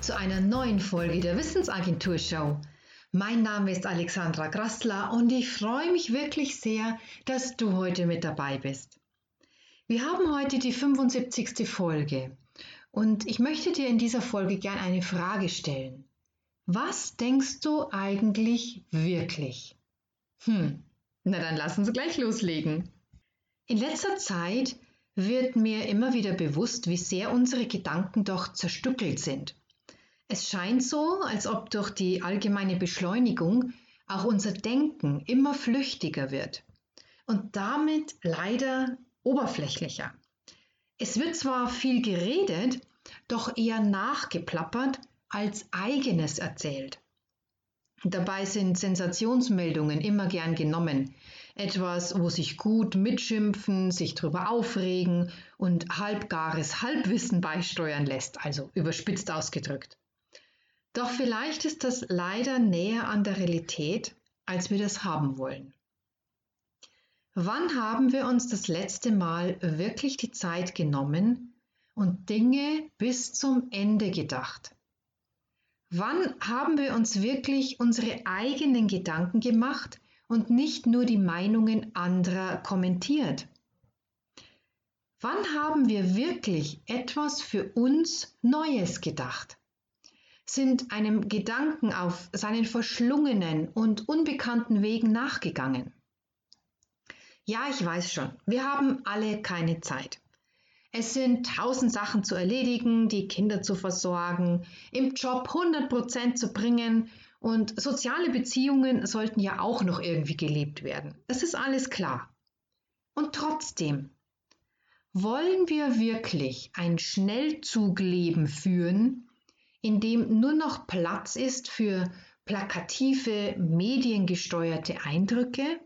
zu einer neuen Folge der Wissensagentur Show. Mein Name ist Alexandra Grassler und ich freue mich wirklich sehr, dass du heute mit dabei bist. Wir haben heute die 75. Folge und ich möchte dir in dieser Folge gern eine Frage stellen. Was denkst du eigentlich wirklich? Hm, na dann lass uns gleich loslegen. In letzter Zeit wird mir immer wieder bewusst, wie sehr unsere Gedanken doch zerstückelt sind. Es scheint so, als ob durch die allgemeine Beschleunigung auch unser Denken immer flüchtiger wird und damit leider oberflächlicher. Es wird zwar viel geredet, doch eher nachgeplappert als eigenes erzählt. Dabei sind Sensationsmeldungen immer gern genommen, etwas, wo sich gut mitschimpfen, sich drüber aufregen und halbgares Halbwissen beisteuern lässt, also überspitzt ausgedrückt. Doch vielleicht ist das leider näher an der Realität, als wir das haben wollen. Wann haben wir uns das letzte Mal wirklich die Zeit genommen und Dinge bis zum Ende gedacht? Wann haben wir uns wirklich unsere eigenen Gedanken gemacht und nicht nur die Meinungen anderer kommentiert? Wann haben wir wirklich etwas für uns Neues gedacht? Sind einem Gedanken auf seinen verschlungenen und unbekannten Wegen nachgegangen? Ja, ich weiß schon, wir haben alle keine Zeit. Es sind tausend Sachen zu erledigen, die Kinder zu versorgen, im Job 100 Prozent zu bringen und soziale Beziehungen sollten ja auch noch irgendwie gelebt werden. Das ist alles klar. Und trotzdem, wollen wir wirklich ein Schnellzugleben führen, in dem nur noch Platz ist für plakative, mediengesteuerte Eindrücke?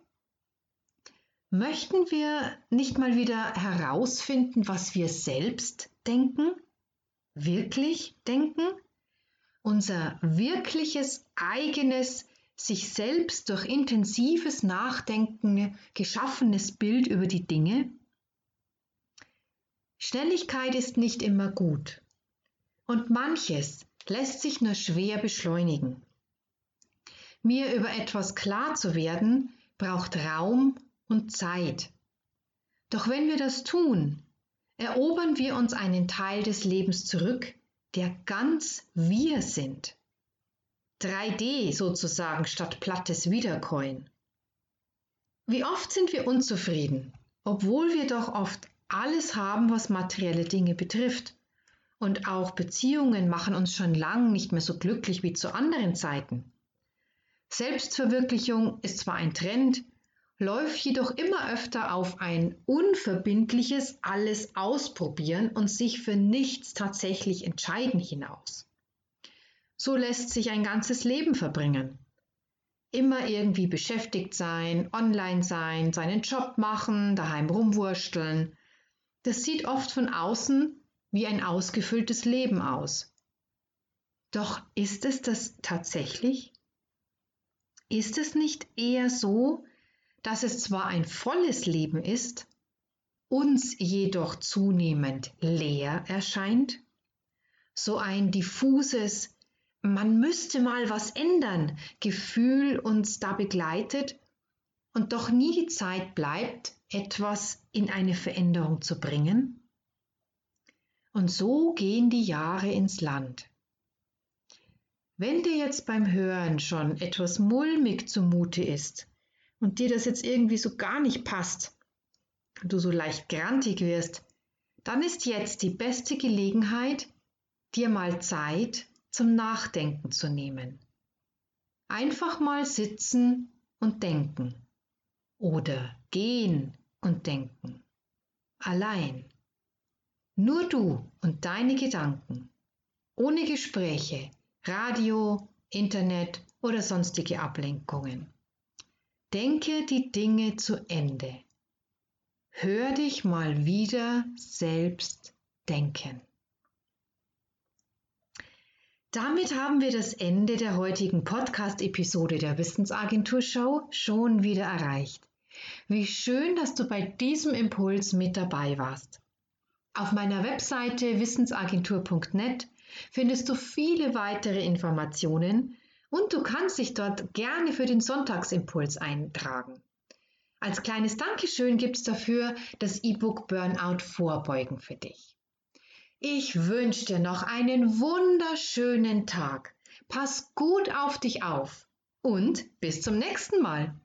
Möchten wir nicht mal wieder herausfinden, was wir selbst denken? Wirklich denken? unser wirkliches, eigenes, sich selbst durch intensives Nachdenken geschaffenes Bild über die Dinge? Schnelligkeit ist nicht immer gut und manches lässt sich nur schwer beschleunigen. Mir über etwas klar zu werden, braucht Raum und Zeit. Doch wenn wir das tun, erobern wir uns einen Teil des Lebens zurück, der ganz wir sind. 3D sozusagen statt plattes Wiedercoin. Wie oft sind wir unzufrieden, obwohl wir doch oft alles haben, was materielle Dinge betrifft. Und auch Beziehungen machen uns schon lang nicht mehr so glücklich wie zu anderen Zeiten. Selbstverwirklichung ist zwar ein Trend, läuft jedoch immer öfter auf ein unverbindliches alles ausprobieren und sich für nichts tatsächlich entscheiden hinaus. So lässt sich ein ganzes Leben verbringen. Immer irgendwie beschäftigt sein, online sein, seinen Job machen, daheim rumwursteln. Das sieht oft von außen wie ein ausgefülltes Leben aus. Doch ist es das tatsächlich? Ist es nicht eher so, dass es zwar ein volles Leben ist, uns jedoch zunehmend leer erscheint, so ein diffuses man müsste mal was ändern Gefühl uns da begleitet und doch nie die Zeit bleibt, etwas in eine Veränderung zu bringen? Und so gehen die Jahre ins Land. Wenn dir jetzt beim Hören schon etwas mulmig zumute ist, und dir das jetzt irgendwie so gar nicht passt, du so leicht grantig wirst, dann ist jetzt die beste Gelegenheit, dir mal Zeit zum Nachdenken zu nehmen. Einfach mal sitzen und denken oder gehen und denken. Allein. Nur du und deine Gedanken. Ohne Gespräche, Radio, Internet oder sonstige Ablenkungen. Denke die Dinge zu Ende. Hör dich mal wieder selbst denken. Damit haben wir das Ende der heutigen Podcast-Episode der Wissensagentur Show schon wieder erreicht. Wie schön, dass du bei diesem Impuls mit dabei warst. Auf meiner Webseite wissensagentur.net findest du viele weitere Informationen und du kannst dich dort gerne für den Sonntagsimpuls eintragen. Als kleines Dankeschön gibt es dafür das E-Book Burnout Vorbeugen für dich. Ich wünsche dir noch einen wunderschönen Tag. Pass gut auf dich auf und bis zum nächsten Mal.